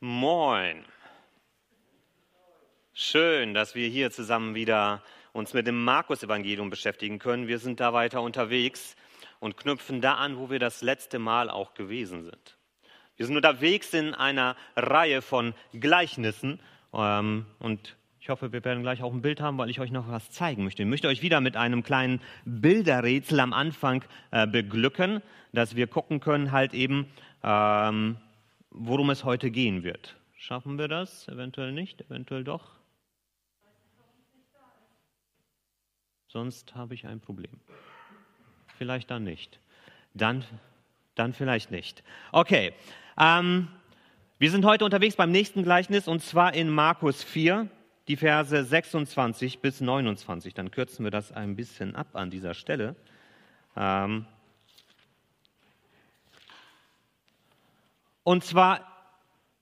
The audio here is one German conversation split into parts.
Moin. Schön, dass wir hier zusammen wieder uns mit dem Markus-Evangelium beschäftigen können. Wir sind da weiter unterwegs und knüpfen da an, wo wir das letzte Mal auch gewesen sind. Wir sind unterwegs in einer Reihe von Gleichnissen ähm, und ich hoffe, wir werden gleich auch ein Bild haben, weil ich euch noch was zeigen möchte. Ich möchte euch wieder mit einem kleinen Bilderrätsel am Anfang äh, beglücken, dass wir gucken können, halt eben, ähm, worum es heute gehen wird. Schaffen wir das? Eventuell nicht, eventuell doch. Sonst habe ich ein Problem. Vielleicht dann nicht. Dann, dann vielleicht nicht. Okay. Ähm, wir sind heute unterwegs beim nächsten Gleichnis und zwar in Markus 4, die Verse 26 bis 29. Dann kürzen wir das ein bisschen ab an dieser Stelle. Ähm, Und zwar,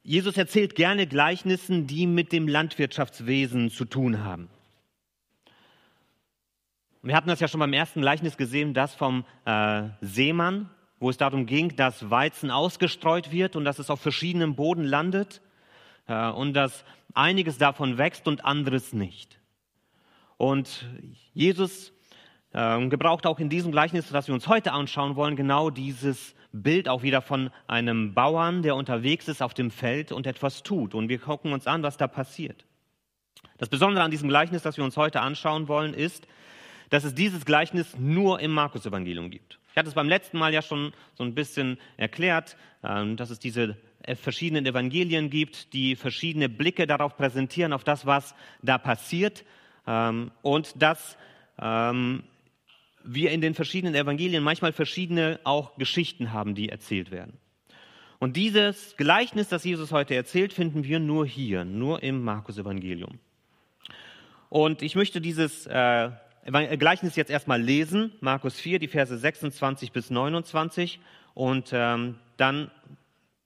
Jesus erzählt gerne Gleichnissen, die mit dem Landwirtschaftswesen zu tun haben. Wir hatten das ja schon beim ersten Gleichnis gesehen, das vom äh, Seemann, wo es darum ging, dass Weizen ausgestreut wird und dass es auf verschiedenem Boden landet äh, und dass einiges davon wächst und anderes nicht. Und Jesus äh, gebraucht auch in diesem Gleichnis, das wir uns heute anschauen wollen, genau dieses Bild auch wieder von einem Bauern, der unterwegs ist auf dem Feld und etwas tut. Und wir gucken uns an, was da passiert. Das Besondere an diesem Gleichnis, das wir uns heute anschauen wollen, ist, dass es dieses Gleichnis nur im Markus-Evangelium gibt. Ich hatte es beim letzten Mal ja schon so ein bisschen erklärt, ähm, dass es diese äh, verschiedenen Evangelien gibt, die verschiedene Blicke darauf präsentieren, auf das, was da passiert. Ähm, und dass ähm, wir in den verschiedenen Evangelien manchmal verschiedene auch Geschichten haben, die erzählt werden. Und dieses Gleichnis, das Jesus heute erzählt, finden wir nur hier, nur im Markus-Evangelium. Und ich möchte dieses äh, Gleichnis jetzt erstmal lesen, Markus 4, die Verse 26 bis 29, und ähm, dann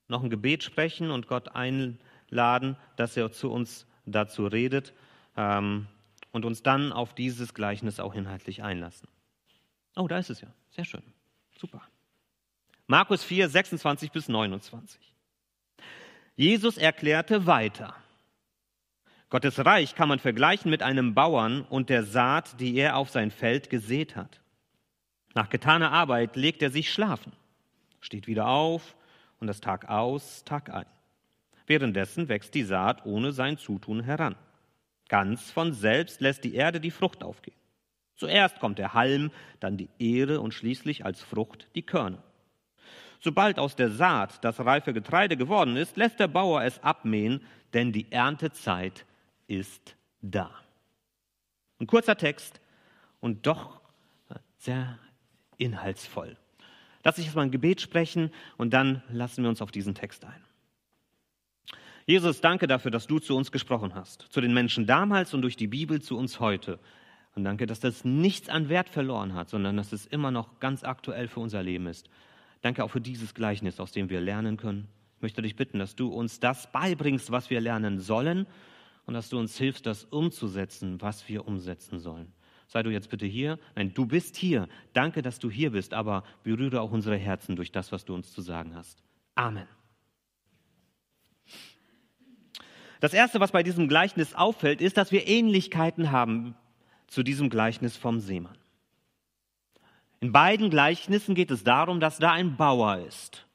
noch ein Gebet sprechen und Gott einladen, dass er zu uns dazu redet ähm, und uns dann auf dieses Gleichnis auch inhaltlich einlassen. Oh, da ist es ja. Sehr schön. Super. Markus 4, 26 bis 29. Jesus erklärte weiter. Gottes Reich kann man vergleichen mit einem Bauern und der Saat, die er auf sein Feld gesät hat. Nach getaner Arbeit legt er sich schlafen, steht wieder auf und das Tag aus, Tag ein. Währenddessen wächst die Saat ohne sein Zutun heran. Ganz von selbst lässt die Erde die Frucht aufgehen. Zuerst kommt der Halm, dann die Ehre und schließlich als Frucht die Körner. Sobald aus der Saat das reife Getreide geworden ist, lässt der Bauer es abmähen, denn die Erntezeit ist da. Ein kurzer Text und doch sehr inhaltsvoll. Lass ich jetzt mal ein Gebet sprechen und dann lassen wir uns auf diesen Text ein. Jesus, danke dafür, dass du zu uns gesprochen hast, zu den Menschen damals und durch die Bibel zu uns heute. Und danke, dass das nichts an Wert verloren hat, sondern dass es immer noch ganz aktuell für unser Leben ist. Danke auch für dieses Gleichnis, aus dem wir lernen können. Ich möchte dich bitten, dass du uns das beibringst, was wir lernen sollen und dass du uns hilfst, das umzusetzen, was wir umsetzen sollen. Sei du jetzt bitte hier. Nein, du bist hier. Danke, dass du hier bist, aber berühre auch unsere Herzen durch das, was du uns zu sagen hast. Amen. Das Erste, was bei diesem Gleichnis auffällt, ist, dass wir Ähnlichkeiten haben zu diesem Gleichnis vom Seemann. In beiden Gleichnissen geht es darum, dass da ein Bauer ist.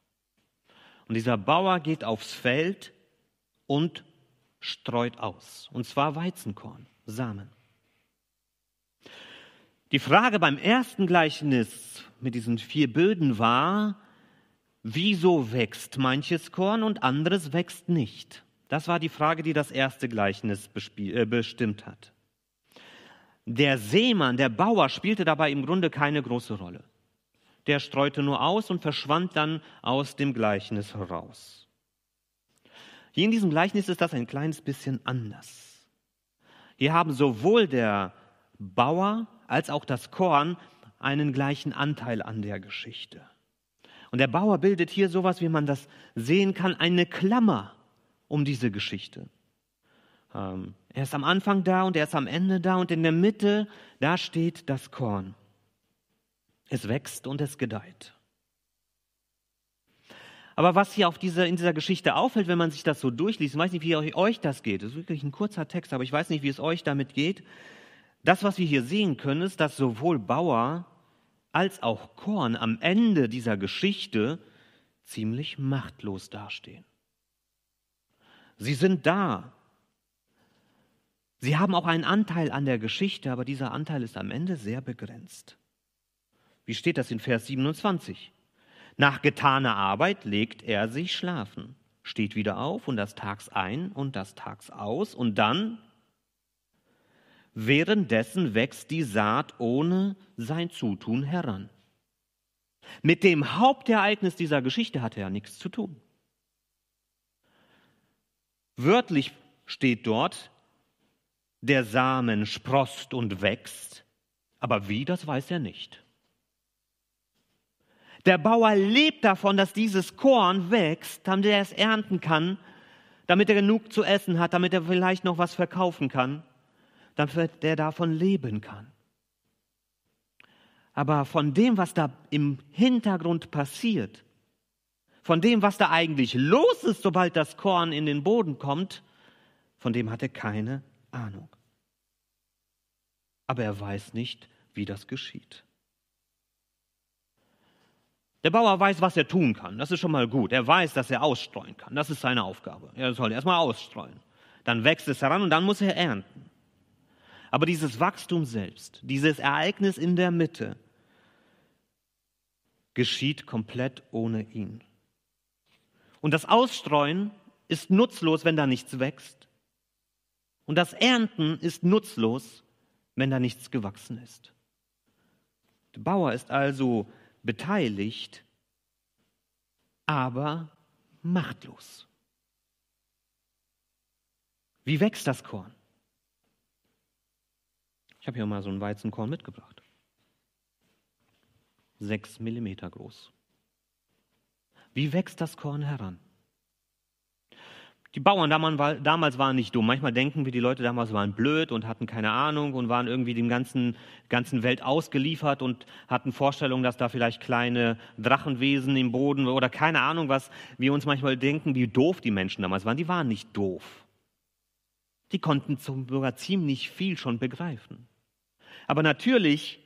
Und dieser Bauer geht aufs Feld und streut aus. Und zwar Weizenkorn, Samen. Die Frage beim ersten Gleichnis mit diesen vier Böden war, wieso wächst manches Korn und anderes wächst nicht? Das war die Frage, die das erste Gleichnis äh, bestimmt hat. Der Seemann, der Bauer spielte dabei im Grunde keine große Rolle. Der streute nur aus und verschwand dann aus dem Gleichnis heraus. Hier in diesem Gleichnis ist das ein kleines bisschen anders. Hier haben sowohl der Bauer als auch das Korn einen gleichen Anteil an der Geschichte. Und der Bauer bildet hier sowas, wie man das sehen kann, eine Klammer um diese Geschichte. Ähm, er ist am Anfang da und er ist am Ende da und in der Mitte, da steht das Korn. Es wächst und es gedeiht. Aber was hier auf dieser, in dieser Geschichte auffällt, wenn man sich das so durchliest, ich weiß nicht, wie euch das geht, das ist wirklich ein kurzer Text, aber ich weiß nicht, wie es euch damit geht. Das, was wir hier sehen können, ist, dass sowohl Bauer als auch Korn am Ende dieser Geschichte ziemlich machtlos dastehen. Sie sind da. Sie haben auch einen Anteil an der Geschichte, aber dieser Anteil ist am Ende sehr begrenzt. Wie steht das in Vers 27? Nach getaner Arbeit legt er sich schlafen, steht wieder auf und das tags ein und das tags aus und dann währenddessen wächst die Saat ohne sein Zutun heran. Mit dem Hauptereignis dieser Geschichte hat er ja nichts zu tun. Wörtlich steht dort, der Samen sproßt und wächst, aber wie, das weiß er nicht. Der Bauer lebt davon, dass dieses Korn wächst, damit er es ernten kann, damit er genug zu essen hat, damit er vielleicht noch was verkaufen kann, damit er davon leben kann. Aber von dem, was da im Hintergrund passiert, von dem, was da eigentlich los ist, sobald das Korn in den Boden kommt, von dem hat er keine Ahnung. Aber er weiß nicht, wie das geschieht. Der Bauer weiß, was er tun kann. Das ist schon mal gut. Er weiß, dass er ausstreuen kann. Das ist seine Aufgabe. Er soll erstmal ausstreuen. Dann wächst es heran und dann muss er ernten. Aber dieses Wachstum selbst, dieses Ereignis in der Mitte, geschieht komplett ohne ihn. Und das Ausstreuen ist nutzlos, wenn da nichts wächst. Und das Ernten ist nutzlos, wenn da nichts gewachsen ist. Der Bauer ist also beteiligt, aber machtlos. Wie wächst das Korn? Ich habe hier mal so ein Weizenkorn mitgebracht. Sechs Millimeter groß. Wie wächst das Korn heran? Die Bauern damals waren nicht dumm. Manchmal denken wir, die Leute damals waren blöd und hatten keine Ahnung und waren irgendwie dem ganzen, ganzen Welt ausgeliefert und hatten Vorstellungen, dass da vielleicht kleine Drachenwesen im Boden oder keine Ahnung, was wir uns manchmal denken, wie doof die Menschen damals waren. Die waren nicht doof. Die konnten sogar ziemlich viel schon begreifen. Aber natürlich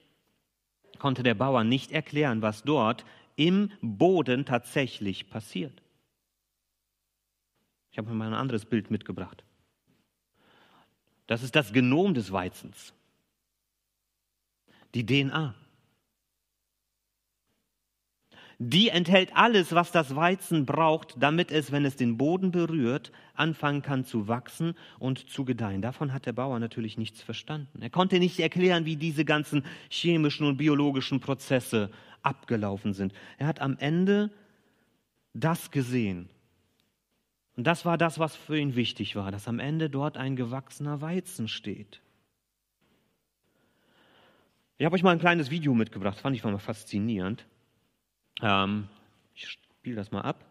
konnte der Bauer nicht erklären, was dort im Boden tatsächlich passiert. Habe mal ein anderes Bild mitgebracht. Das ist das Genom des Weizens. Die DNA. Die enthält alles, was das Weizen braucht, damit es, wenn es den Boden berührt, anfangen kann zu wachsen und zu gedeihen. Davon hat der Bauer natürlich nichts verstanden. Er konnte nicht erklären, wie diese ganzen chemischen und biologischen Prozesse abgelaufen sind. Er hat am Ende das gesehen, und das war das, was für ihn wichtig war, dass am Ende dort ein gewachsener Weizen steht. Ich habe euch mal ein kleines Video mitgebracht, fand ich mal faszinierend. Ähm, ich spiele das mal ab.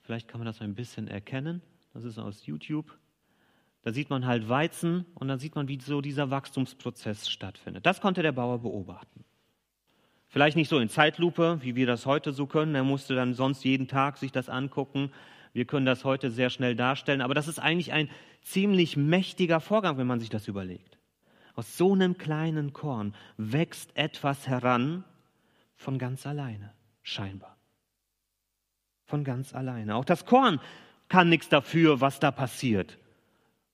Vielleicht kann man das ein bisschen erkennen. Das ist aus YouTube. Da sieht man halt Weizen und dann sieht man, wie so dieser Wachstumsprozess stattfindet. Das konnte der Bauer beobachten. Vielleicht nicht so in Zeitlupe, wie wir das heute so können. Er musste dann sonst jeden Tag sich das angucken, wir können das heute sehr schnell darstellen, aber das ist eigentlich ein ziemlich mächtiger Vorgang, wenn man sich das überlegt. Aus so einem kleinen Korn wächst etwas heran von ganz alleine, scheinbar. Von ganz alleine. Auch das Korn kann nichts dafür, was da passiert.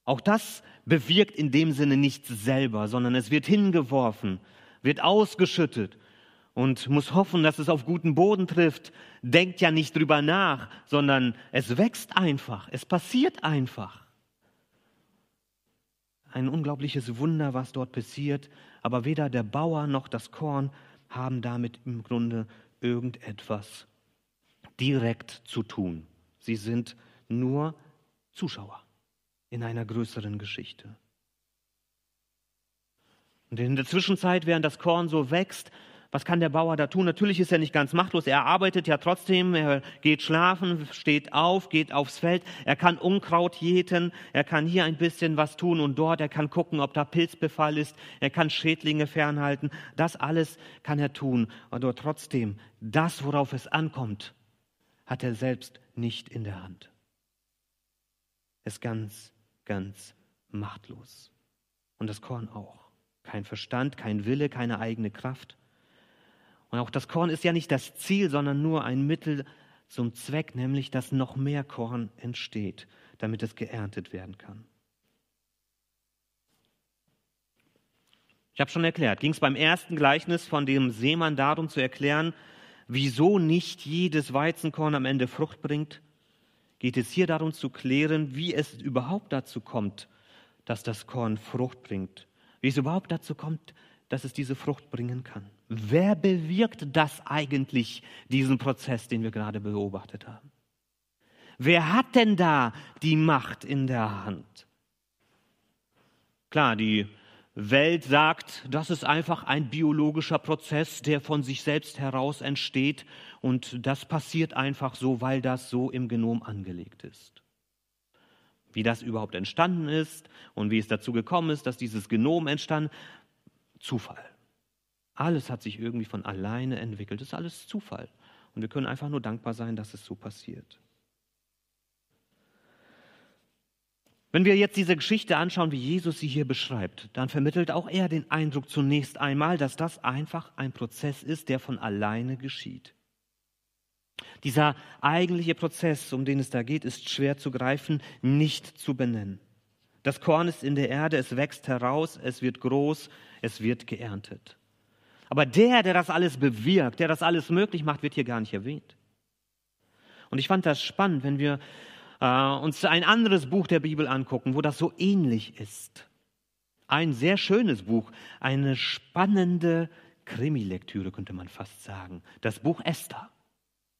Auch das bewirkt in dem Sinne nichts selber, sondern es wird hingeworfen, wird ausgeschüttet und muss hoffen, dass es auf guten Boden trifft, denkt ja nicht drüber nach, sondern es wächst einfach, es passiert einfach. Ein unglaubliches Wunder, was dort passiert, aber weder der Bauer noch das Korn haben damit im Grunde irgendetwas direkt zu tun. Sie sind nur Zuschauer in einer größeren Geschichte. Und in der Zwischenzeit, während das Korn so wächst, was kann der Bauer da tun? Natürlich ist er nicht ganz machtlos. Er arbeitet ja trotzdem. Er geht schlafen, steht auf, geht aufs Feld. Er kann Unkraut jäten. Er kann hier ein bisschen was tun und dort. Er kann gucken, ob da Pilzbefall ist. Er kann Schädlinge fernhalten. Das alles kann er tun. Aber trotzdem, das, worauf es ankommt, hat er selbst nicht in der Hand. Er ist ganz, ganz machtlos. Und das Korn auch. Kein Verstand, kein Wille, keine eigene Kraft. Und auch das Korn ist ja nicht das Ziel, sondern nur ein Mittel zum Zweck, nämlich dass noch mehr Korn entsteht, damit es geerntet werden kann. Ich habe schon erklärt, ging es beim ersten Gleichnis von dem Seemann darum zu erklären, wieso nicht jedes Weizenkorn am Ende Frucht bringt, geht es hier darum zu klären, wie es überhaupt dazu kommt, dass das Korn Frucht bringt, wie es überhaupt dazu kommt, dass es diese Frucht bringen kann. Wer bewirkt das eigentlich, diesen Prozess, den wir gerade beobachtet haben? Wer hat denn da die Macht in der Hand? Klar, die Welt sagt, das ist einfach ein biologischer Prozess, der von sich selbst heraus entsteht und das passiert einfach so, weil das so im Genom angelegt ist. Wie das überhaupt entstanden ist und wie es dazu gekommen ist, dass dieses Genom entstand, Zufall. Alles hat sich irgendwie von alleine entwickelt. Das ist alles Zufall. Und wir können einfach nur dankbar sein, dass es so passiert. Wenn wir jetzt diese Geschichte anschauen, wie Jesus sie hier beschreibt, dann vermittelt auch er den Eindruck zunächst einmal, dass das einfach ein Prozess ist, der von alleine geschieht. Dieser eigentliche Prozess, um den es da geht, ist schwer zu greifen, nicht zu benennen. Das Korn ist in der Erde, es wächst heraus, es wird groß, es wird geerntet. Aber der, der das alles bewirkt, der das alles möglich macht, wird hier gar nicht erwähnt. Und ich fand das spannend, wenn wir äh, uns ein anderes Buch der Bibel angucken, wo das so ähnlich ist. Ein sehr schönes Buch, eine spannende Krimilektüre könnte man fast sagen. Das Buch Esther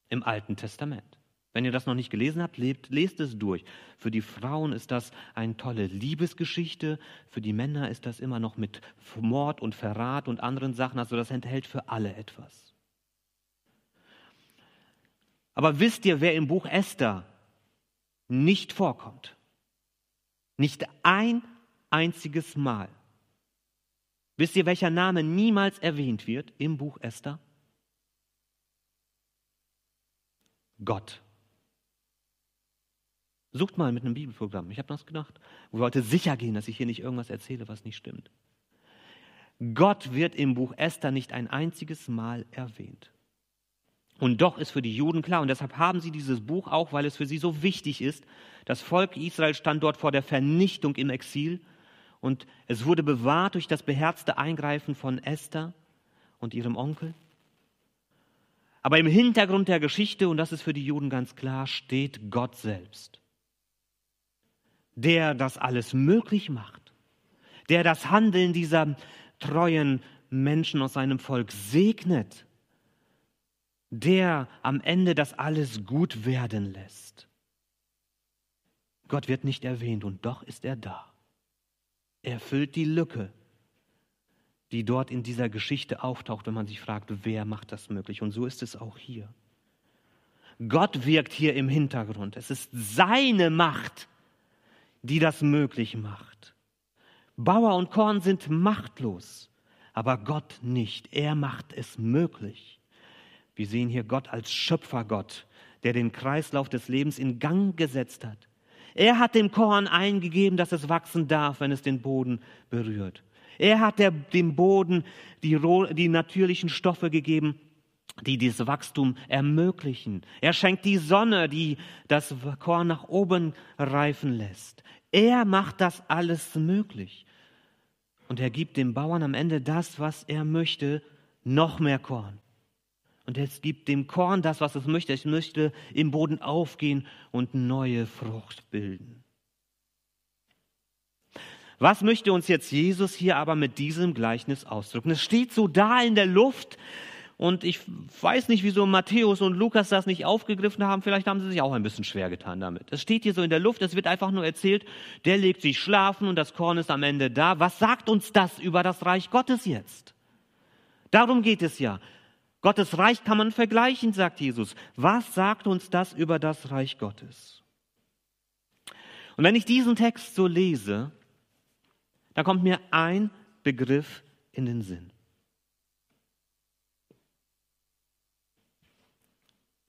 im Alten Testament. Wenn ihr das noch nicht gelesen habt, lebt, lest es durch. Für die Frauen ist das eine tolle Liebesgeschichte, für die Männer ist das immer noch mit Mord und Verrat und anderen Sachen, also das enthält für alle etwas. Aber wisst ihr, wer im Buch Esther nicht vorkommt. Nicht ein einziges Mal. Wisst ihr, welcher Name niemals erwähnt wird im Buch Esther? Gott. Sucht mal mit einem Bibelprogramm. Ich habe das gedacht. Wir wollten sicher gehen, dass ich hier nicht irgendwas erzähle, was nicht stimmt. Gott wird im Buch Esther nicht ein einziges Mal erwähnt. Und doch ist für die Juden klar, und deshalb haben sie dieses Buch auch, weil es für sie so wichtig ist. Das Volk Israel stand dort vor der Vernichtung im Exil und es wurde bewahrt durch das beherzte Eingreifen von Esther und ihrem Onkel. Aber im Hintergrund der Geschichte, und das ist für die Juden ganz klar, steht Gott selbst, der das alles möglich macht, der das Handeln dieser treuen Menschen aus seinem Volk segnet der am Ende das alles gut werden lässt. Gott wird nicht erwähnt und doch ist er da. Er füllt die Lücke, die dort in dieser Geschichte auftaucht, wenn man sich fragt, wer macht das möglich. Und so ist es auch hier. Gott wirkt hier im Hintergrund. Es ist seine Macht, die das möglich macht. Bauer und Korn sind machtlos, aber Gott nicht. Er macht es möglich. Wir sehen hier Gott als Schöpfergott, der den Kreislauf des Lebens in Gang gesetzt hat. Er hat dem Korn eingegeben, dass es wachsen darf, wenn es den Boden berührt. Er hat der, dem Boden die, die natürlichen Stoffe gegeben, die dieses Wachstum ermöglichen. Er schenkt die Sonne, die das Korn nach oben reifen lässt. Er macht das alles möglich. Und er gibt dem Bauern am Ende das, was er möchte, noch mehr Korn. Und es gibt dem Korn das, was es möchte. Es möchte im Boden aufgehen und neue Frucht bilden. Was möchte uns jetzt Jesus hier aber mit diesem Gleichnis ausdrücken? Es steht so da in der Luft und ich weiß nicht, wieso Matthäus und Lukas das nicht aufgegriffen haben. Vielleicht haben sie sich auch ein bisschen schwer getan damit. Es steht hier so in der Luft, es wird einfach nur erzählt, der legt sich schlafen und das Korn ist am Ende da. Was sagt uns das über das Reich Gottes jetzt? Darum geht es ja. Gottes Reich kann man vergleichen, sagt Jesus. Was sagt uns das über das Reich Gottes? Und wenn ich diesen Text so lese, dann kommt mir ein Begriff in den Sinn.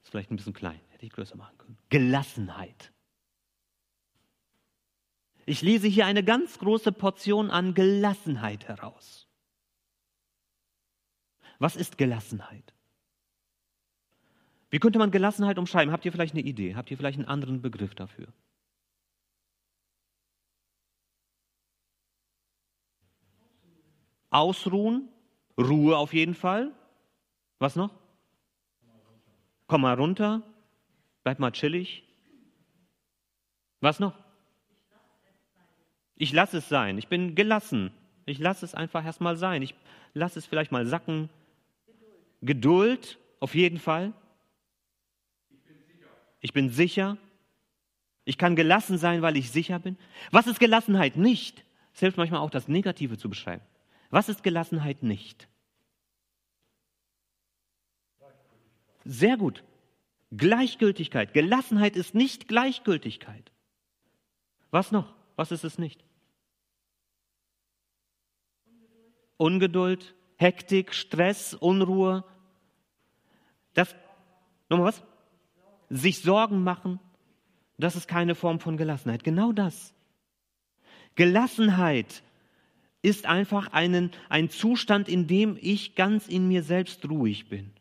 Ist vielleicht ein bisschen klein, Hätte ich größer machen können. Gelassenheit. Ich lese hier eine ganz große Portion an Gelassenheit heraus. Was ist Gelassenheit? Wie könnte man Gelassenheit umschreiben? Habt ihr vielleicht eine Idee? Habt ihr vielleicht einen anderen Begriff dafür? Ausruhen, Ruhe auf jeden Fall. Was noch? Komm mal runter, bleib mal chillig. Was noch? Ich lasse es sein. Ich bin gelassen. Ich lasse es einfach erstmal sein. Ich lasse es vielleicht mal sacken. Geduld, Geduld auf jeden Fall. Ich bin sicher. Ich kann gelassen sein, weil ich sicher bin. Was ist Gelassenheit nicht? Es hilft manchmal auch, das Negative zu beschreiben. Was ist Gelassenheit nicht? Sehr gut. Gleichgültigkeit. Gelassenheit ist nicht Gleichgültigkeit. Was noch? Was ist es nicht? Ungeduld, Hektik, Stress, Unruhe. Das, nochmal was? Sich Sorgen machen. Das ist keine Form von Gelassenheit. Genau das. Gelassenheit ist einfach einen, ein Zustand, in dem ich ganz in mir selbst ruhig bin.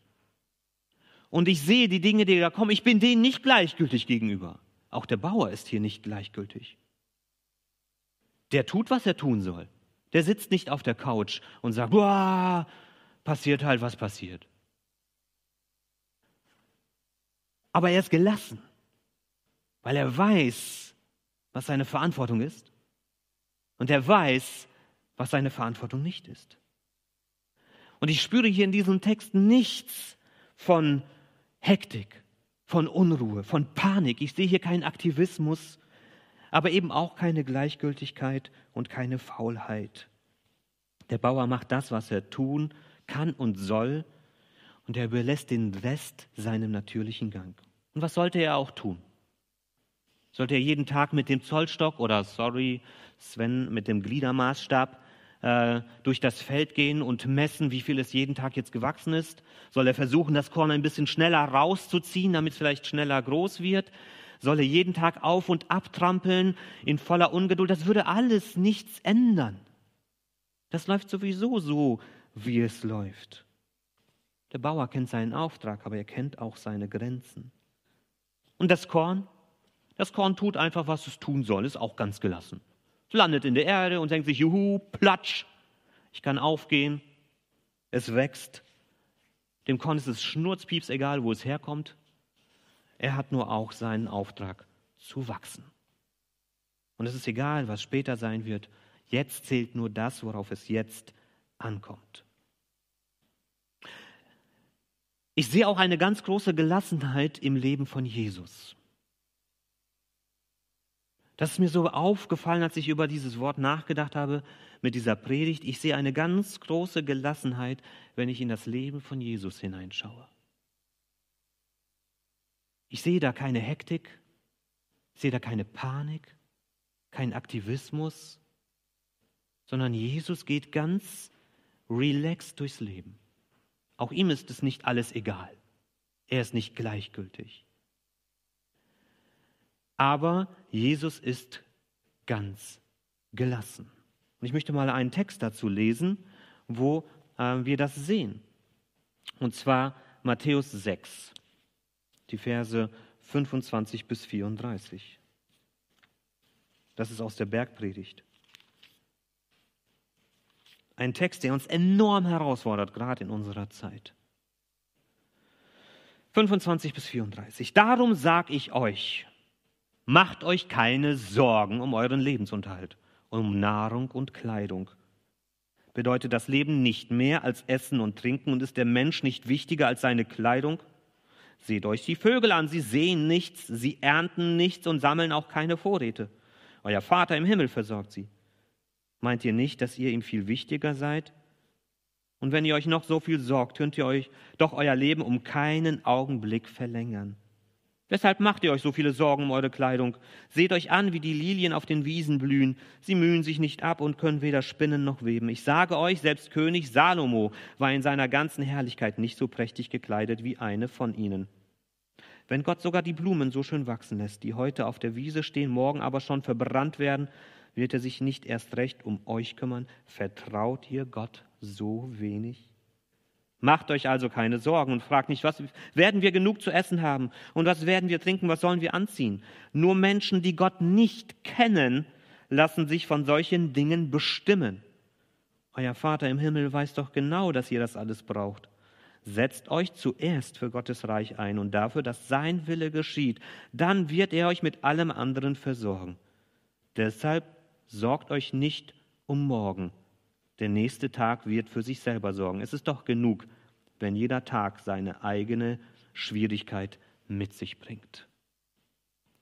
Und ich sehe die Dinge, die da kommen, ich bin denen nicht gleichgültig gegenüber. Auch der Bauer ist hier nicht gleichgültig. Der tut, was er tun soll. Der sitzt nicht auf der Couch und sagt, Boah, passiert halt, was passiert. Aber er ist gelassen, weil er weiß, was seine Verantwortung ist. Und er weiß, was seine Verantwortung nicht ist. Und ich spüre hier in diesem Text nichts von Hektik, von Unruhe, von Panik. Ich sehe hier keinen Aktivismus, aber eben auch keine Gleichgültigkeit und keine Faulheit. Der Bauer macht das, was er tun kann und soll, und er überlässt den Rest seinem natürlichen Gang. Und was sollte er auch tun? Sollte er jeden Tag mit dem Zollstock oder, sorry, Sven, mit dem Gliedermaßstab äh, durch das Feld gehen und messen, wie viel es jeden Tag jetzt gewachsen ist? Soll er versuchen, das Korn ein bisschen schneller rauszuziehen, damit es vielleicht schneller groß wird? Soll er jeden Tag auf und abtrampeln in voller Ungeduld? Das würde alles nichts ändern. Das läuft sowieso so, wie es läuft. Der Bauer kennt seinen Auftrag, aber er kennt auch seine Grenzen. Und das Korn? Das Korn tut einfach, was es tun soll, ist auch ganz gelassen. Landet in der Erde und denkt sich, juhu, platsch, ich kann aufgehen, es wächst. Dem Korn ist es schnurzpieps egal, wo es herkommt. Er hat nur auch seinen Auftrag zu wachsen. Und es ist egal, was später sein wird. Jetzt zählt nur das, worauf es jetzt ankommt. Ich sehe auch eine ganz große Gelassenheit im Leben von Jesus. Das ist mir so aufgefallen, als ich über dieses Wort nachgedacht habe mit dieser Predigt. Ich sehe eine ganz große Gelassenheit, wenn ich in das Leben von Jesus hineinschaue. Ich sehe da keine Hektik, ich sehe da keine Panik, keinen Aktivismus, sondern Jesus geht ganz relaxed durchs Leben. Auch ihm ist es nicht alles egal. Er ist nicht gleichgültig. Aber Jesus ist ganz gelassen. Und ich möchte mal einen Text dazu lesen, wo äh, wir das sehen. Und zwar Matthäus 6, die Verse 25 bis 34. Das ist aus der Bergpredigt. Ein Text, der uns enorm herausfordert, gerade in unserer Zeit. 25 bis 34. Darum sage ich euch, macht euch keine Sorgen um euren Lebensunterhalt, um Nahrung und Kleidung. Bedeutet das Leben nicht mehr als Essen und Trinken und ist der Mensch nicht wichtiger als seine Kleidung? Seht euch die Vögel an, sie sehen nichts, sie ernten nichts und sammeln auch keine Vorräte. Euer Vater im Himmel versorgt sie. Meint ihr nicht, dass ihr ihm viel wichtiger seid? Und wenn ihr euch noch so viel sorgt, könnt ihr euch doch euer Leben um keinen Augenblick verlängern. Weshalb macht ihr euch so viele Sorgen um eure Kleidung? Seht euch an, wie die Lilien auf den Wiesen blühen. Sie mühen sich nicht ab und können weder spinnen noch weben. Ich sage euch, selbst König Salomo war in seiner ganzen Herrlichkeit nicht so prächtig gekleidet wie eine von ihnen. Wenn Gott sogar die Blumen so schön wachsen lässt, die heute auf der Wiese stehen, morgen aber schon verbrannt werden, wird er sich nicht erst recht um euch kümmern? Vertraut ihr Gott so wenig? Macht euch also keine Sorgen und fragt nicht, was werden wir genug zu essen haben und was werden wir trinken, was sollen wir anziehen? Nur Menschen, die Gott nicht kennen, lassen sich von solchen Dingen bestimmen. Euer Vater im Himmel weiß doch genau, dass ihr das alles braucht. Setzt euch zuerst für Gottes Reich ein und dafür, dass sein Wille geschieht. Dann wird er euch mit allem anderen versorgen. Deshalb sorgt euch nicht um morgen. Der nächste Tag wird für sich selber sorgen. Es ist doch genug, wenn jeder Tag seine eigene Schwierigkeit mit sich bringt.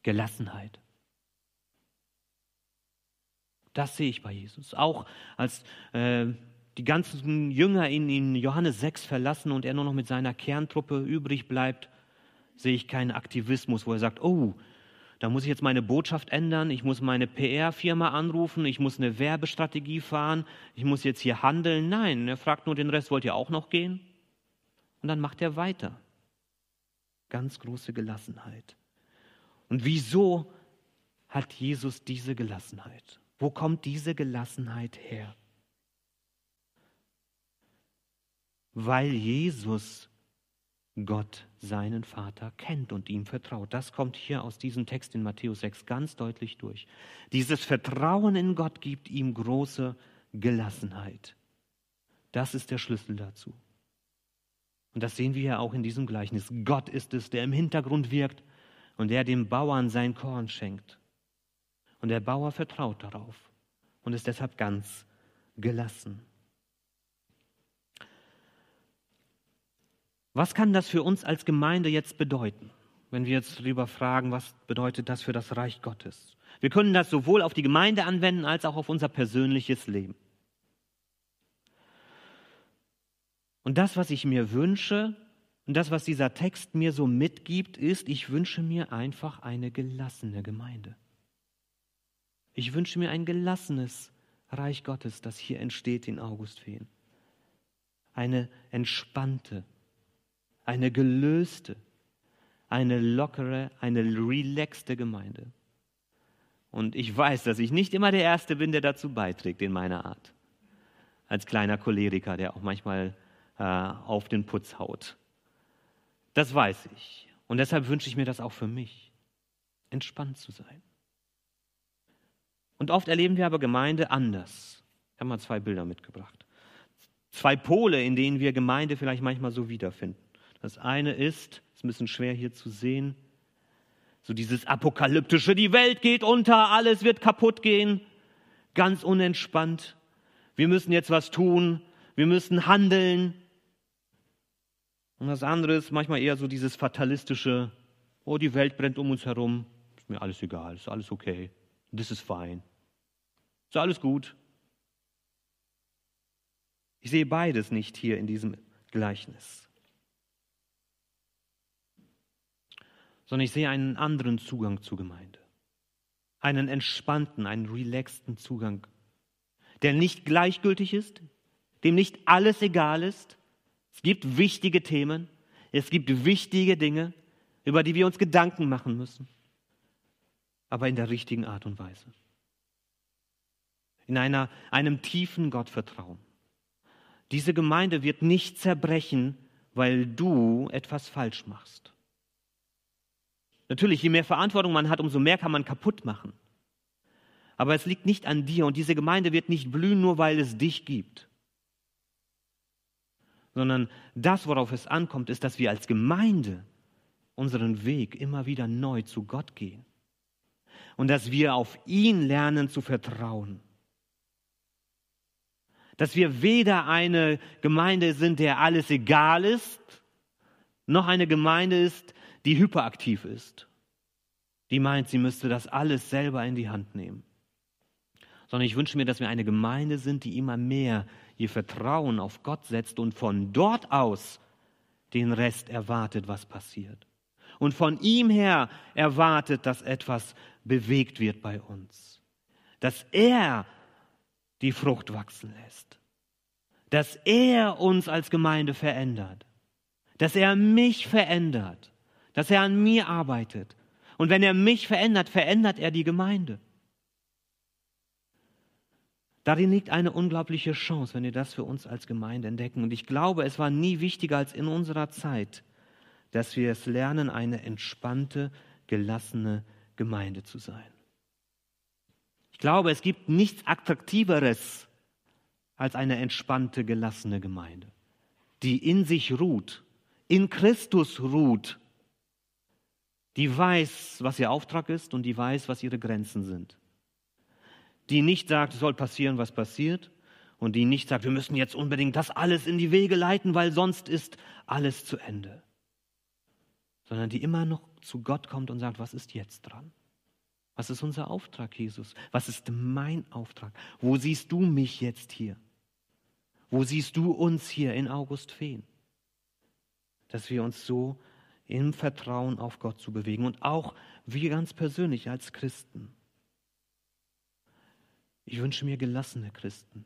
Gelassenheit. Das sehe ich bei Jesus. Auch als äh, die ganzen Jünger ihn in Johannes 6 verlassen und er nur noch mit seiner Kerntruppe übrig bleibt, sehe ich keinen Aktivismus, wo er sagt, oh, da muss ich jetzt meine Botschaft ändern, ich muss meine PR-Firma anrufen, ich muss eine Werbestrategie fahren, ich muss jetzt hier handeln. Nein, er fragt nur den Rest, wollt ihr auch noch gehen? Und dann macht er weiter. Ganz große Gelassenheit. Und wieso hat Jesus diese Gelassenheit? Wo kommt diese Gelassenheit her? Weil Jesus Gott seinen Vater kennt und ihm vertraut. Das kommt hier aus diesem Text in Matthäus 6 ganz deutlich durch. Dieses Vertrauen in Gott gibt ihm große Gelassenheit. Das ist der Schlüssel dazu. Und das sehen wir ja auch in diesem Gleichnis. Gott ist es, der im Hintergrund wirkt und der dem Bauern sein Korn schenkt. Und der Bauer vertraut darauf und ist deshalb ganz gelassen. Was kann das für uns als Gemeinde jetzt bedeuten, wenn wir jetzt darüber fragen, was bedeutet das für das Reich Gottes? Wir können das sowohl auf die Gemeinde anwenden als auch auf unser persönliches Leben. Und das, was ich mir wünsche und das, was dieser Text mir so mitgibt, ist, ich wünsche mir einfach eine gelassene Gemeinde. Ich wünsche mir ein gelassenes Reich Gottes, das hier entsteht in Augustfehn. Eine entspannte, eine gelöste, eine lockere, eine relaxte Gemeinde. Und ich weiß, dass ich nicht immer der Erste bin, der dazu beiträgt in meiner Art. Als kleiner Choleriker, der auch manchmal äh, auf den Putz haut. Das weiß ich. Und deshalb wünsche ich mir das auch für mich, entspannt zu sein. Und oft erleben wir aber Gemeinde anders. Ich habe mal zwei Bilder mitgebracht. Zwei Pole, in denen wir Gemeinde vielleicht manchmal so wiederfinden. Das eine ist, ist ein bisschen schwer hier zu sehen, so dieses apokalyptische, die Welt geht unter, alles wird kaputt gehen, ganz unentspannt. Wir müssen jetzt was tun, wir müssen handeln. Und das andere ist manchmal eher so dieses fatalistische, oh, die Welt brennt um uns herum, ist mir alles egal, ist alles okay, this is fine, ist alles gut. Ich sehe beides nicht hier in diesem Gleichnis. Sondern ich sehe einen anderen Zugang zur Gemeinde. Einen entspannten, einen relaxten Zugang, der nicht gleichgültig ist, dem nicht alles egal ist. Es gibt wichtige Themen, es gibt wichtige Dinge, über die wir uns Gedanken machen müssen, aber in der richtigen Art und Weise. In einer, einem tiefen Gottvertrauen. Diese Gemeinde wird nicht zerbrechen, weil du etwas falsch machst. Natürlich, je mehr Verantwortung man hat, umso mehr kann man kaputt machen. Aber es liegt nicht an dir und diese Gemeinde wird nicht blühen, nur weil es dich gibt. Sondern das, worauf es ankommt, ist, dass wir als Gemeinde unseren Weg immer wieder neu zu Gott gehen. Und dass wir auf ihn lernen zu vertrauen. Dass wir weder eine Gemeinde sind, der alles egal ist, noch eine Gemeinde ist, die hyperaktiv ist, die meint, sie müsste das alles selber in die Hand nehmen. Sondern ich wünsche mir, dass wir eine Gemeinde sind, die immer mehr ihr Vertrauen auf Gott setzt und von dort aus den Rest erwartet, was passiert. Und von ihm her erwartet, dass etwas bewegt wird bei uns. Dass er die Frucht wachsen lässt. Dass er uns als Gemeinde verändert. Dass er mich verändert dass er an mir arbeitet. Und wenn er mich verändert, verändert er die Gemeinde. Darin liegt eine unglaubliche Chance, wenn wir das für uns als Gemeinde entdecken. Und ich glaube, es war nie wichtiger als in unserer Zeit, dass wir es lernen, eine entspannte, gelassene Gemeinde zu sein. Ich glaube, es gibt nichts Attraktiveres als eine entspannte, gelassene Gemeinde, die in sich ruht, in Christus ruht, die weiß, was ihr Auftrag ist und die weiß, was ihre Grenzen sind die nicht sagt, es soll passieren, was passiert, und die nicht sagt, wir müssen jetzt unbedingt das alles in die Wege leiten, weil sonst ist alles zu Ende. Sondern die immer noch zu Gott kommt und sagt, was ist jetzt dran? Was ist unser Auftrag, Jesus? Was ist mein Auftrag? Wo siehst du mich jetzt hier? Wo siehst du uns hier in August Feen? Dass wir uns so im Vertrauen auf Gott zu bewegen und auch wir ganz persönlich als Christen ich wünsche mir gelassene Christen.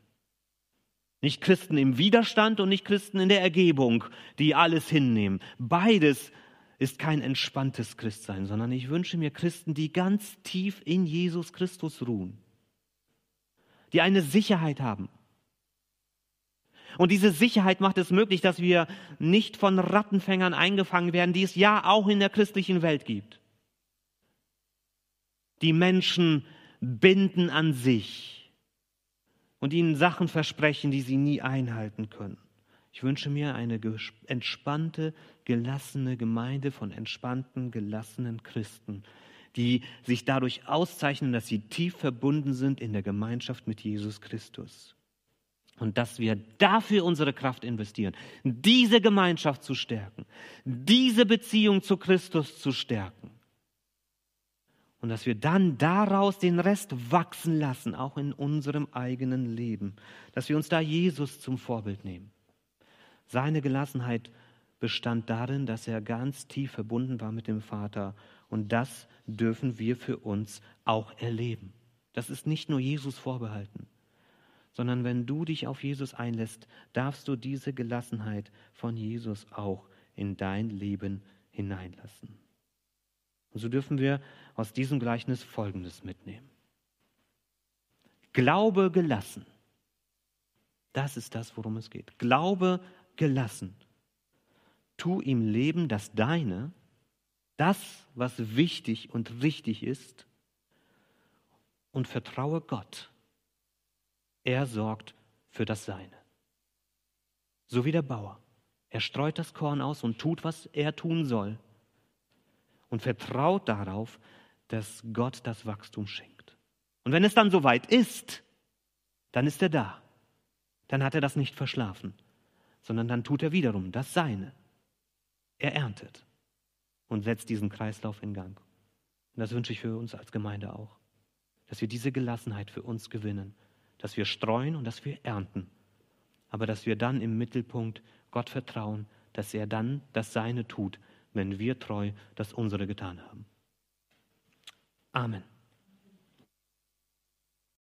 Nicht Christen im Widerstand und nicht Christen in der Ergebung, die alles hinnehmen. Beides ist kein entspanntes Christsein, sondern ich wünsche mir Christen, die ganz tief in Jesus Christus ruhen, die eine Sicherheit haben. Und diese Sicherheit macht es möglich, dass wir nicht von Rattenfängern eingefangen werden, die es ja auch in der christlichen Welt gibt. Die Menschen binden an sich und ihnen Sachen versprechen, die sie nie einhalten können. Ich wünsche mir eine entspannte, gelassene Gemeinde von entspannten, gelassenen Christen, die sich dadurch auszeichnen, dass sie tief verbunden sind in der Gemeinschaft mit Jesus Christus. Und dass wir dafür unsere Kraft investieren, diese Gemeinschaft zu stärken, diese Beziehung zu Christus zu stärken. Und dass wir dann daraus den Rest wachsen lassen, auch in unserem eigenen Leben. Dass wir uns da Jesus zum Vorbild nehmen. Seine Gelassenheit bestand darin, dass er ganz tief verbunden war mit dem Vater. Und das dürfen wir für uns auch erleben. Das ist nicht nur Jesus vorbehalten, sondern wenn du dich auf Jesus einlässt, darfst du diese Gelassenheit von Jesus auch in dein Leben hineinlassen. Und so dürfen wir aus diesem Gleichnis Folgendes mitnehmen. Glaube gelassen. Das ist das, worum es geht. Glaube gelassen. Tu im Leben das Deine, das, was wichtig und richtig ist, und vertraue Gott. Er sorgt für das Seine. So wie der Bauer. Er streut das Korn aus und tut, was er tun soll und vertraut darauf, dass Gott das Wachstum schenkt. Und wenn es dann soweit ist, dann ist er da. Dann hat er das nicht verschlafen, sondern dann tut er wiederum das Seine. Er erntet und setzt diesen Kreislauf in Gang. Und das wünsche ich für uns als Gemeinde auch, dass wir diese Gelassenheit für uns gewinnen, dass wir streuen und dass wir ernten, aber dass wir dann im Mittelpunkt Gott vertrauen, dass er dann das Seine tut, wenn wir treu das unsere getan haben. Amen.